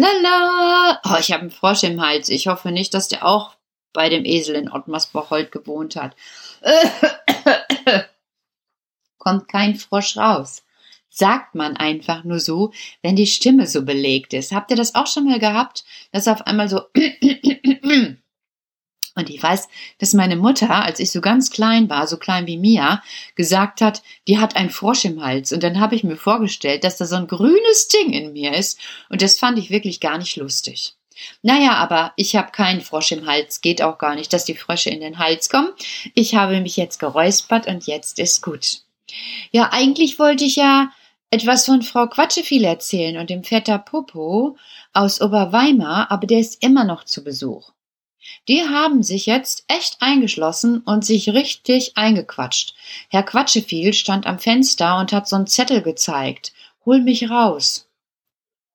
tralalala. Oh, ich habe einen Frosch im Hals. Ich hoffe nicht, dass der auch bei dem Esel in Ottmarsbocholt gewohnt hat. Kommt kein Frosch raus. Sagt man einfach nur so, wenn die Stimme so belegt ist. Habt ihr das auch schon mal gehabt, dass auf einmal so Und ich weiß, dass meine Mutter, als ich so ganz klein war, so klein wie Mia, gesagt hat, die hat einen Frosch im Hals. Und dann habe ich mir vorgestellt, dass da so ein grünes Ding in mir ist. Und das fand ich wirklich gar nicht lustig. Naja, aber ich habe keinen Frosch im Hals. Geht auch gar nicht, dass die Frösche in den Hals kommen. Ich habe mich jetzt geräuspert und jetzt ist gut. Ja, eigentlich wollte ich ja etwas von Frau Quatscheviel erzählen und dem Vetter Popo aus Oberweimar, aber der ist immer noch zu Besuch. Die haben sich jetzt echt eingeschlossen und sich richtig eingequatscht. Herr Quatscheviel stand am Fenster und hat so'n Zettel gezeigt. Hol mich raus.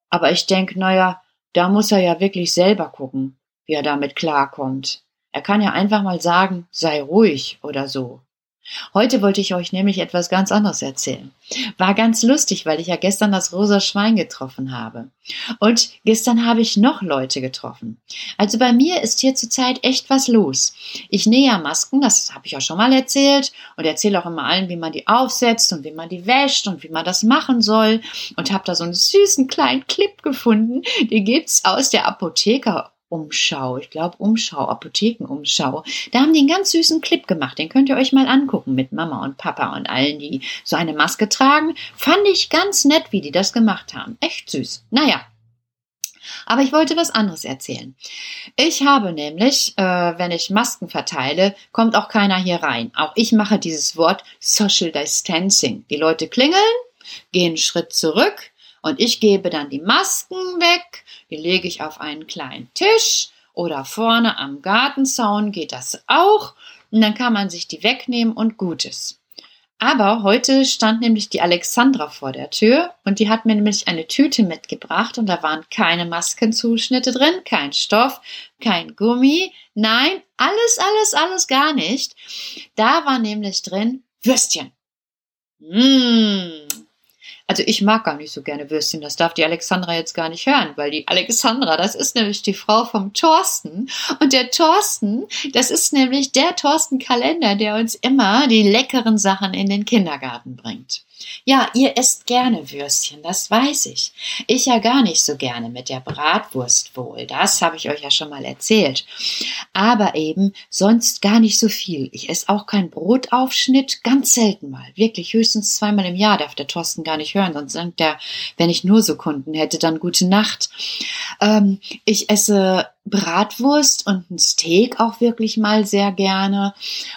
Aber ich denk, naja, da muss er ja wirklich selber gucken, wie er damit klarkommt. Er kann ja einfach mal sagen, sei ruhig oder so. Heute wollte ich euch nämlich etwas ganz anderes erzählen. War ganz lustig, weil ich ja gestern das rosa Schwein getroffen habe. Und gestern habe ich noch Leute getroffen. Also bei mir ist hier zurzeit echt was los. Ich nähe ja Masken, das habe ich ja schon mal erzählt und erzähle auch immer allen, wie man die aufsetzt und wie man die wäscht und wie man das machen soll und habe da so einen süßen kleinen Clip gefunden, den gibt's aus der Apotheker Umschau, ich glaube Umschau, Apothekenumschau. Da haben die einen ganz süßen Clip gemacht, den könnt ihr euch mal angucken mit Mama und Papa und allen, die so eine Maske tragen. Fand ich ganz nett, wie die das gemacht haben. Echt süß. Naja. Aber ich wollte was anderes erzählen. Ich habe nämlich, äh, wenn ich Masken verteile, kommt auch keiner hier rein. Auch ich mache dieses Wort Social Distancing. Die Leute klingeln, gehen einen Schritt zurück, und ich gebe dann die Masken weg, die lege ich auf einen kleinen Tisch oder vorne am Gartenzaun geht das auch. Und dann kann man sich die wegnehmen und Gutes. Aber heute stand nämlich die Alexandra vor der Tür und die hat mir nämlich eine Tüte mitgebracht und da waren keine Maskenzuschnitte drin, kein Stoff, kein Gummi, nein, alles, alles, alles gar nicht. Da war nämlich drin Würstchen. Mmh, also ich mag gar nicht so gerne Würstchen. Das darf die Alexandra jetzt gar nicht hören, weil die Alexandra, das ist nämlich die Frau vom Thorsten. Und der Thorsten, das ist nämlich der Thorsten Kalender, der uns immer die leckeren Sachen in den Kindergarten bringt. Ja, ihr esst gerne Würstchen, das weiß ich. Ich ja gar nicht so gerne mit der Bratwurst wohl, das habe ich euch ja schon mal erzählt. Aber eben sonst gar nicht so viel. Ich esse auch keinen Brotaufschnitt, ganz selten mal. Wirklich höchstens zweimal im Jahr darf der Thorsten gar nicht hören, sonst sagt er, wenn ich nur so Kunden hätte, dann gute Nacht. Ähm, ich esse Bratwurst und ein Steak auch wirklich mal sehr gerne.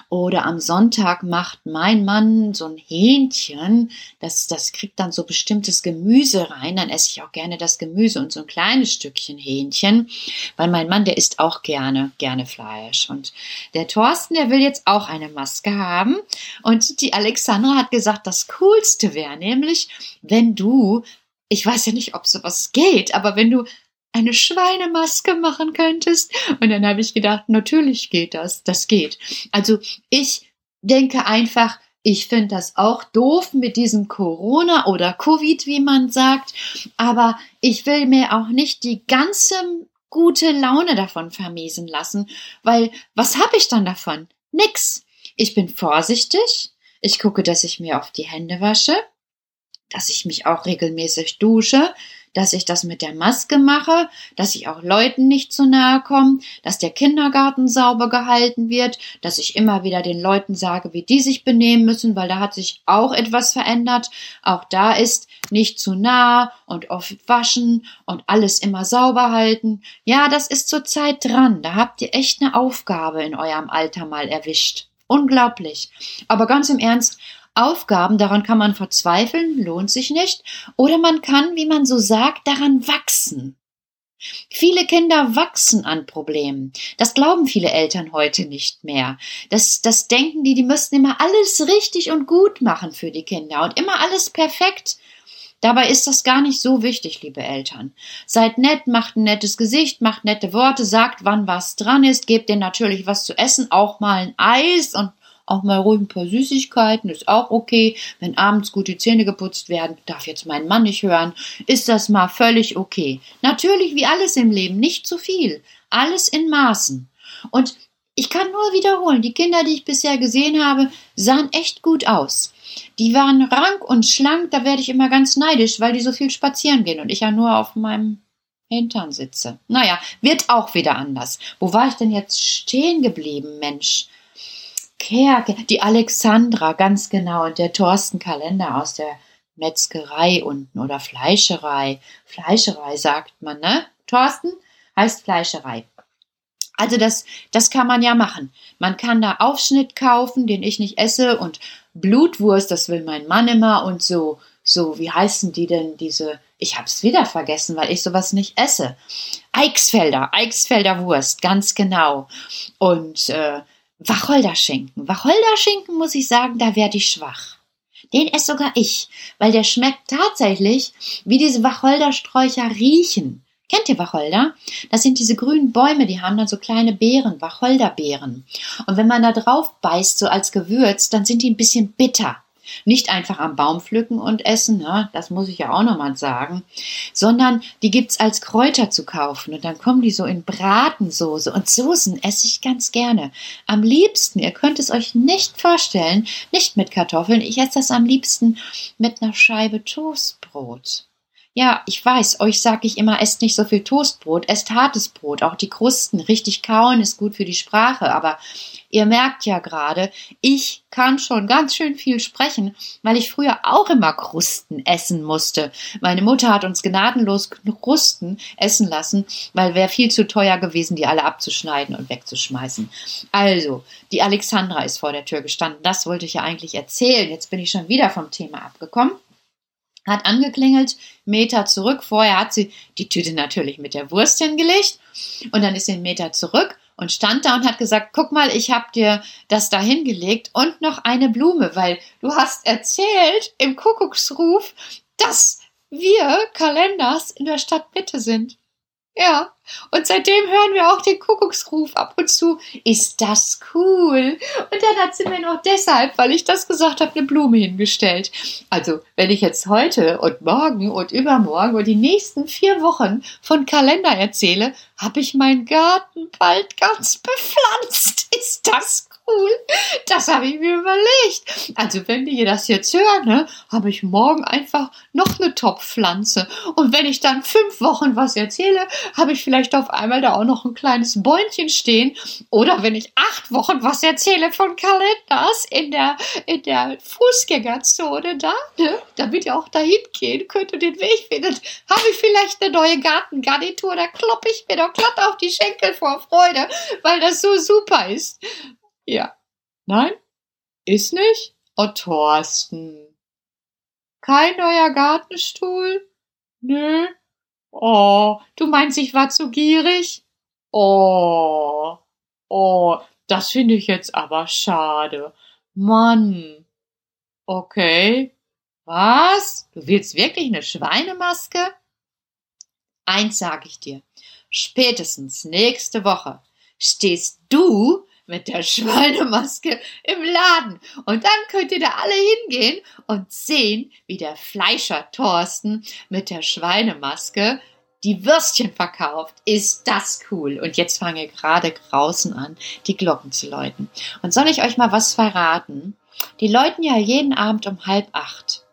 Oder am Sonntag macht mein Mann so ein Hähnchen. Das, das kriegt dann so bestimmtes Gemüse rein. Dann esse ich auch gerne das Gemüse und so ein kleines Stückchen Hähnchen. Weil mein Mann, der isst auch gerne, gerne Fleisch. Und der Thorsten, der will jetzt auch eine Maske haben. Und die Alexandra hat gesagt, das Coolste wäre nämlich, wenn du ich weiß ja nicht, ob sowas geht, aber wenn du eine Schweinemaske machen könntest. Und dann habe ich gedacht, natürlich geht das, das geht. Also ich denke einfach, ich finde das auch doof mit diesem Corona oder Covid, wie man sagt, aber ich will mir auch nicht die ganze gute Laune davon vermiesen lassen, weil was habe ich dann davon? Nix. Ich bin vorsichtig, ich gucke, dass ich mir auf die Hände wasche, dass ich mich auch regelmäßig dusche, dass ich das mit der Maske mache, dass ich auch Leuten nicht zu nahe komme, dass der Kindergarten sauber gehalten wird, dass ich immer wieder den Leuten sage, wie die sich benehmen müssen, weil da hat sich auch etwas verändert. Auch da ist nicht zu nah und oft waschen und alles immer sauber halten. Ja, das ist zurzeit dran. Da habt ihr echt eine Aufgabe in eurem Alter mal erwischt. Unglaublich. Aber ganz im Ernst, Aufgaben, daran kann man verzweifeln, lohnt sich nicht, oder man kann, wie man so sagt, daran wachsen. Viele Kinder wachsen an Problemen. Das glauben viele Eltern heute nicht mehr. Das, das denken die, die müssten immer alles richtig und gut machen für die Kinder und immer alles perfekt. Dabei ist das gar nicht so wichtig, liebe Eltern. Seid nett, macht ein nettes Gesicht, macht nette Worte, sagt, wann was dran ist, gebt denen natürlich was zu essen, auch mal ein Eis und auch mal ruhig ein paar Süßigkeiten, ist auch okay. Wenn abends gut die Zähne geputzt werden, darf jetzt mein Mann nicht hören, ist das mal völlig okay. Natürlich wie alles im Leben, nicht zu viel. Alles in Maßen. Und ich kann nur wiederholen, die Kinder, die ich bisher gesehen habe, sahen echt gut aus. Die waren rank und schlank, da werde ich immer ganz neidisch, weil die so viel spazieren gehen und ich ja nur auf meinem Hintern sitze. Naja, wird auch wieder anders. Wo war ich denn jetzt stehen geblieben, Mensch? Kerke, die Alexandra, ganz genau, und der Thorsten Kalender aus der Metzgerei unten oder Fleischerei. Fleischerei sagt man, ne? Thorsten heißt Fleischerei. Also das, das kann man ja machen. Man kann da Aufschnitt kaufen, den ich nicht esse und Blutwurst, das will mein Mann immer und so, so, wie heißen die denn diese, ich hab's wieder vergessen, weil ich sowas nicht esse. Eichsfelder, Eichsfelder Wurst, ganz genau. Und äh, Wacholderschinken. Wacholderschinken, muss ich sagen, da werde ich schwach. Den esse sogar ich, weil der schmeckt tatsächlich, wie diese Wacholdersträucher riechen. Kennt ihr Wacholder? Das sind diese grünen Bäume, die haben dann so kleine Beeren, Wacholderbeeren. Und wenn man da drauf beißt, so als Gewürz, dann sind die ein bisschen bitter. Nicht einfach am Baum pflücken und essen, ne? das muss ich ja auch nochmal sagen, sondern die gibt's als Kräuter zu kaufen und dann kommen die so in Bratensoße und Soßen esse ich ganz gerne. Am liebsten, ihr könnt es euch nicht vorstellen, nicht mit Kartoffeln, ich esse das am liebsten mit einer Scheibe Toastbrot. Ja, ich weiß, euch sage ich immer, esst nicht so viel Toastbrot, esst hartes Brot, auch die Krusten. Richtig kauen ist gut für die Sprache, aber ihr merkt ja gerade, ich kann schon ganz schön viel sprechen, weil ich früher auch immer Krusten essen musste. Meine Mutter hat uns gnadenlos Krusten essen lassen, weil wäre viel zu teuer gewesen, die alle abzuschneiden und wegzuschmeißen. Also, die Alexandra ist vor der Tür gestanden. Das wollte ich ja eigentlich erzählen. Jetzt bin ich schon wieder vom Thema abgekommen hat angeklingelt, Meter zurück. Vorher hat sie die Tüte natürlich mit der Wurst hingelegt und dann ist sie einen Meter zurück und stand da und hat gesagt, guck mal, ich habe dir das da hingelegt und noch eine Blume, weil du hast erzählt im Kuckucksruf, dass wir Kalenders in der Stadtmitte sind. Ja, und seitdem hören wir auch den Kuckucksruf ab und zu. Ist das cool? Und dann hat sie mir noch deshalb, weil ich das gesagt habe, eine Blume hingestellt. Also, wenn ich jetzt heute und morgen und übermorgen und die nächsten vier Wochen von Kalender erzähle, habe ich meinen Garten bald ganz bepflanzt. Ist das cool. Das habe ich mir überlegt. Also wenn die das jetzt hören, ne, habe ich morgen einfach noch eine Top-Pflanze. Und wenn ich dann fünf Wochen was erzähle, habe ich vielleicht auf einmal da auch noch ein kleines Bäumchen stehen. Oder wenn ich acht Wochen was erzähle von Kalenders in der, in der Fußgängerzone da, ne, damit ihr auch dahin gehen könnt und den Weg findet, habe ich vielleicht eine neue Gartengarnitur. Da kloppe ich mir doch glatt auf die Schenkel vor Freude, weil das so super ist. Ja. Nein? Ist nicht? Oh, Thorsten. Kein neuer Gartenstuhl? Nö. Oh, du meinst, ich war zu gierig? Oh. Oh, das finde ich jetzt aber schade. Mann. Okay. Was? Du willst wirklich eine Schweinemaske? Eins sage ich dir. Spätestens nächste Woche stehst du mit der Schweinemaske im Laden. Und dann könnt ihr da alle hingehen und sehen, wie der Fleischer Thorsten mit der Schweinemaske die Würstchen verkauft. Ist das cool? Und jetzt fange gerade draußen an, die Glocken zu läuten. Und soll ich euch mal was verraten? Die läuten ja jeden Abend um halb acht.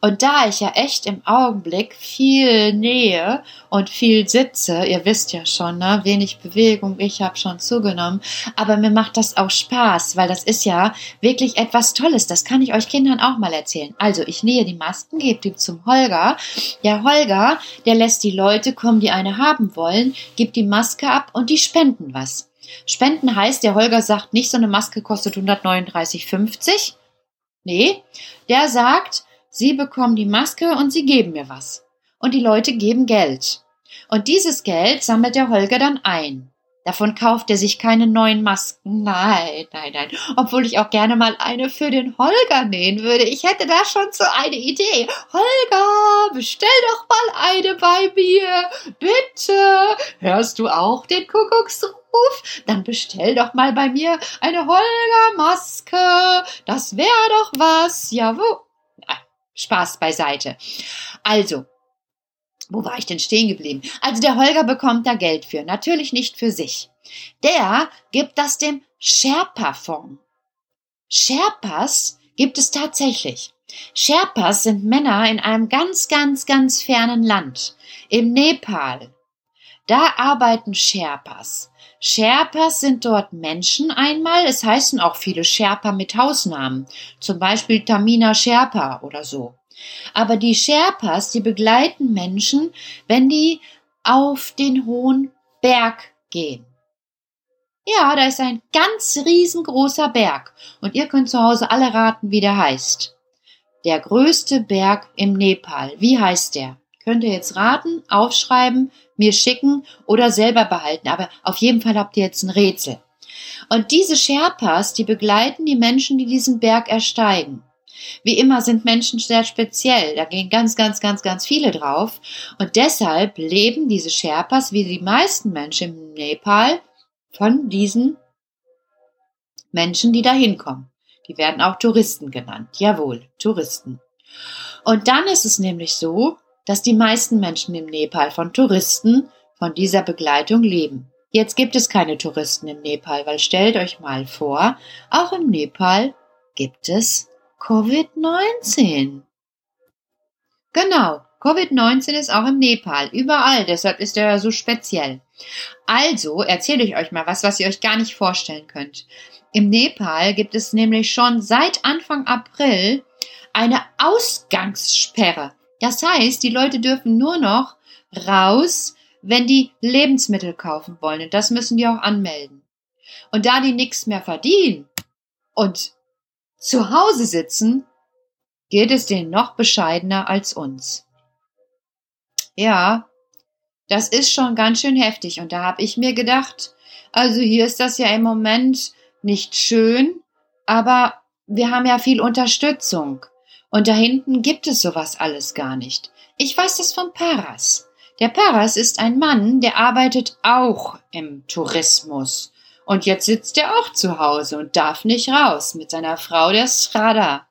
Und da ich ja echt im Augenblick viel Nähe und viel sitze, ihr wisst ja schon, ne, wenig Bewegung, ich habe schon zugenommen, aber mir macht das auch Spaß, weil das ist ja wirklich etwas Tolles. Das kann ich euch Kindern auch mal erzählen. Also ich nähe die Masken, gebe die zum Holger. Ja, Holger, der lässt die Leute kommen, die eine haben wollen, gibt die Maske ab und die spenden was. Spenden heißt, der Holger sagt nicht, so eine Maske kostet 139,50. Nee, der sagt, Sie bekommen die Maske und Sie geben mir was. Und die Leute geben Geld. Und dieses Geld sammelt der Holger dann ein. Davon kauft er sich keine neuen Masken. Nein, nein, nein. Obwohl ich auch gerne mal eine für den Holger nähen würde. Ich hätte da schon so eine Idee. Holger, bestell doch mal eine bei mir. Bitte. Hörst du auch den Kuckucksruf? Dann bestell doch mal bei mir eine Holger-Maske. Das wäre doch was. Ja, wo? Spaß beiseite. Also, wo war ich denn stehen geblieben? Also der Holger bekommt da Geld für, natürlich nicht für sich. Der gibt das dem Sherpa-Fonds. Sherpas gibt es tatsächlich. Sherpas sind Männer in einem ganz, ganz, ganz fernen Land, im Nepal. Da arbeiten Sherpas. Sherpas sind dort Menschen einmal, es heißen auch viele Sherpa mit Hausnamen, zum Beispiel Tamina Sherpa oder so. Aber die Sherpas, die begleiten Menschen, wenn die auf den hohen Berg gehen. Ja, da ist ein ganz riesengroßer Berg und ihr könnt zu Hause alle raten, wie der heißt. Der größte Berg im Nepal. Wie heißt der? Könnt ihr jetzt raten, aufschreiben, mir schicken oder selber behalten, aber auf jeden Fall habt ihr jetzt ein Rätsel. Und diese Sherpas, die begleiten die Menschen, die diesen Berg ersteigen. Wie immer sind Menschen sehr speziell. Da gehen ganz, ganz, ganz, ganz viele drauf. Und deshalb leben diese Sherpas, wie die meisten Menschen im Nepal, von diesen Menschen, die da hinkommen. Die werden auch Touristen genannt. Jawohl, Touristen. Und dann ist es nämlich so, dass die meisten Menschen im Nepal von Touristen von dieser Begleitung leben. Jetzt gibt es keine Touristen im Nepal, weil stellt euch mal vor, auch im Nepal gibt es Covid-19. Genau, Covid-19 ist auch im Nepal, überall, deshalb ist er so speziell. Also erzähle ich euch mal was, was ihr euch gar nicht vorstellen könnt. Im Nepal gibt es nämlich schon seit Anfang April eine Ausgangssperre. Das heißt, die Leute dürfen nur noch raus, wenn die Lebensmittel kaufen wollen. Und das müssen die auch anmelden. Und da die nichts mehr verdienen und zu Hause sitzen, geht es denen noch bescheidener als uns. Ja, das ist schon ganz schön heftig und da habe ich mir gedacht, also hier ist das ja im Moment nicht schön, aber wir haben ja viel Unterstützung und da hinten gibt es sowas alles gar nicht. Ich weiß das von Paras. Der Paras ist ein Mann, der arbeitet auch im Tourismus und jetzt sitzt er auch zu Hause und darf nicht raus mit seiner Frau, der Srada.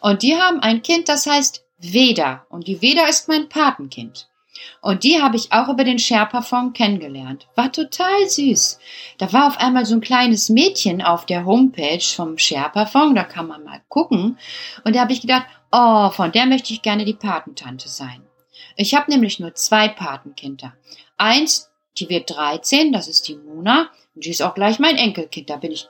Und die haben ein Kind, das heißt Veda. Und die Veda ist mein Patenkind. Und die habe ich auch über den Sherpa-Fonds kennengelernt. War total süß. Da war auf einmal so ein kleines Mädchen auf der Homepage vom Sherpa-Fonds, da kann man mal gucken. Und da habe ich gedacht, oh, von der möchte ich gerne die Patentante sein. Ich habe nämlich nur zwei Patenkinder. Eins, die wird 13, das ist die Mona. Und die ist auch gleich mein Enkelkind. Da bin ich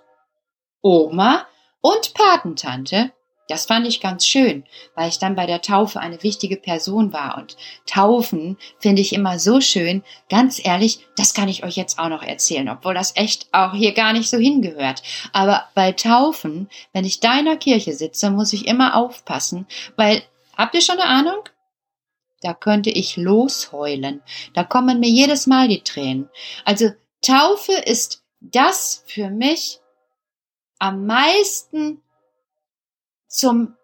Oma und Patentante. Das fand ich ganz schön, weil ich dann bei der Taufe eine wichtige Person war. Und Taufen finde ich immer so schön. Ganz ehrlich, das kann ich euch jetzt auch noch erzählen, obwohl das echt auch hier gar nicht so hingehört. Aber bei Taufen, wenn ich da in der Kirche sitze, muss ich immer aufpassen, weil, habt ihr schon eine Ahnung? Da könnte ich losheulen. Da kommen mir jedes Mal die Tränen. Also Taufe ist das für mich am meisten zum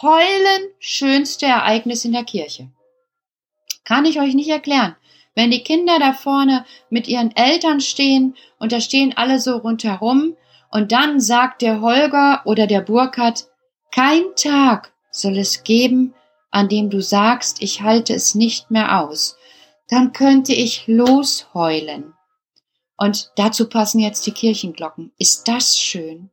Heulen schönste Ereignis in der Kirche. Kann ich euch nicht erklären. Wenn die Kinder da vorne mit ihren Eltern stehen und da stehen alle so rundherum und dann sagt der Holger oder der Burkhardt, kein Tag soll es geben, an dem du sagst, ich halte es nicht mehr aus, dann könnte ich losheulen. Und dazu passen jetzt die Kirchenglocken. Ist das schön?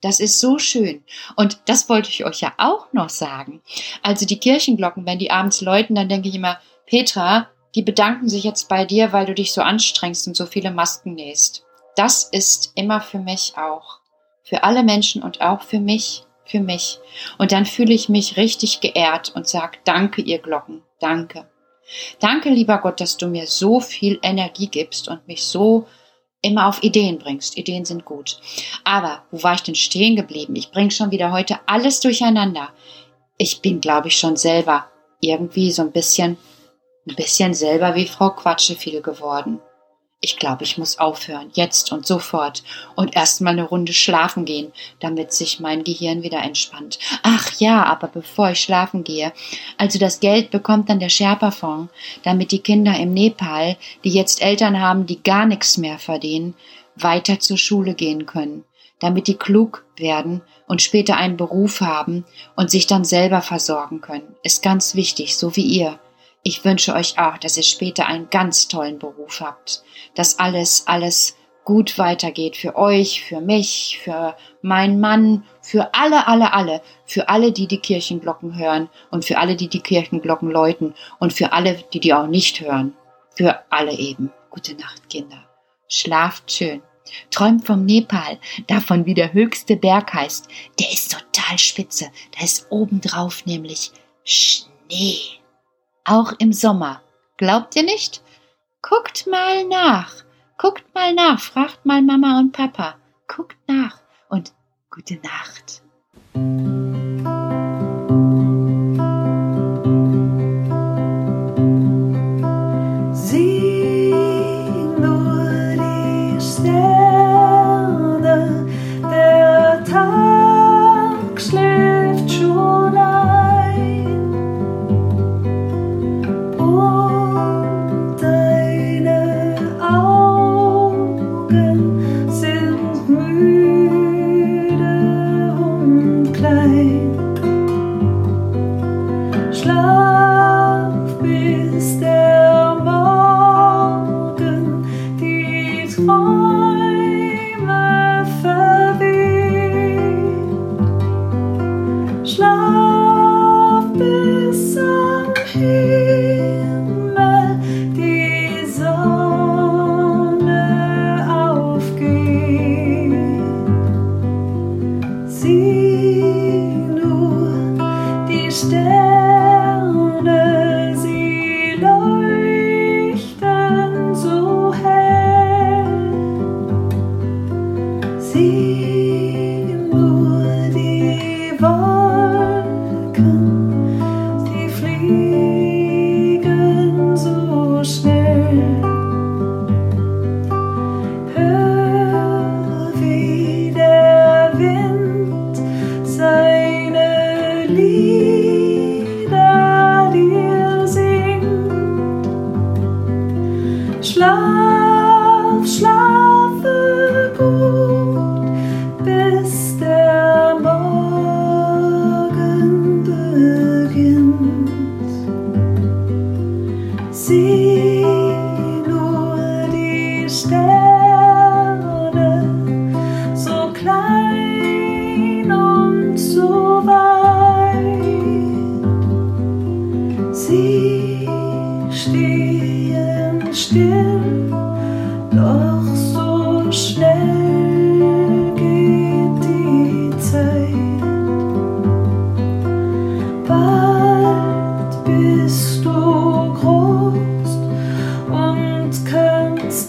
Das ist so schön. Und das wollte ich euch ja auch noch sagen. Also die Kirchenglocken, wenn die abends läuten, dann denke ich immer, Petra, die bedanken sich jetzt bei dir, weil du dich so anstrengst und so viele Masken nähst. Das ist immer für mich auch. Für alle Menschen und auch für mich, für mich. Und dann fühle ich mich richtig geehrt und sage, danke ihr Glocken, danke. Danke, lieber Gott, dass du mir so viel Energie gibst und mich so immer auf Ideen bringst. Ideen sind gut. Aber wo war ich denn stehen geblieben? Ich bringe schon wieder heute alles durcheinander. Ich bin, glaube ich, schon selber irgendwie so ein bisschen, ein bisschen selber wie Frau Quatscheviel geworden. Ich glaube, ich muss aufhören, jetzt und sofort, und erst mal eine Runde schlafen gehen, damit sich mein Gehirn wieder entspannt. Ach ja, aber bevor ich schlafen gehe, also das Geld bekommt dann der Sherpa-Fonds, damit die Kinder im Nepal, die jetzt Eltern haben, die gar nichts mehr verdienen, weiter zur Schule gehen können, damit die klug werden und später einen Beruf haben und sich dann selber versorgen können. Ist ganz wichtig, so wie ihr. Ich wünsche euch auch, dass ihr später einen ganz tollen Beruf habt, dass alles, alles gut weitergeht für euch, für mich, für meinen Mann, für alle, alle, alle, für alle, die die Kirchenglocken hören und für alle, die die Kirchenglocken läuten und für alle, die die auch nicht hören. Für alle eben. Gute Nacht, Kinder. Schlaft schön. Träumt vom Nepal, davon wie der höchste Berg heißt. Der ist total spitze. Da ist obendrauf nämlich Schnee auch im Sommer. Glaubt ihr nicht? Guckt mal nach. Guckt mal nach. Fragt mal Mama und Papa. Guckt nach und gute Nacht.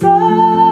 Love.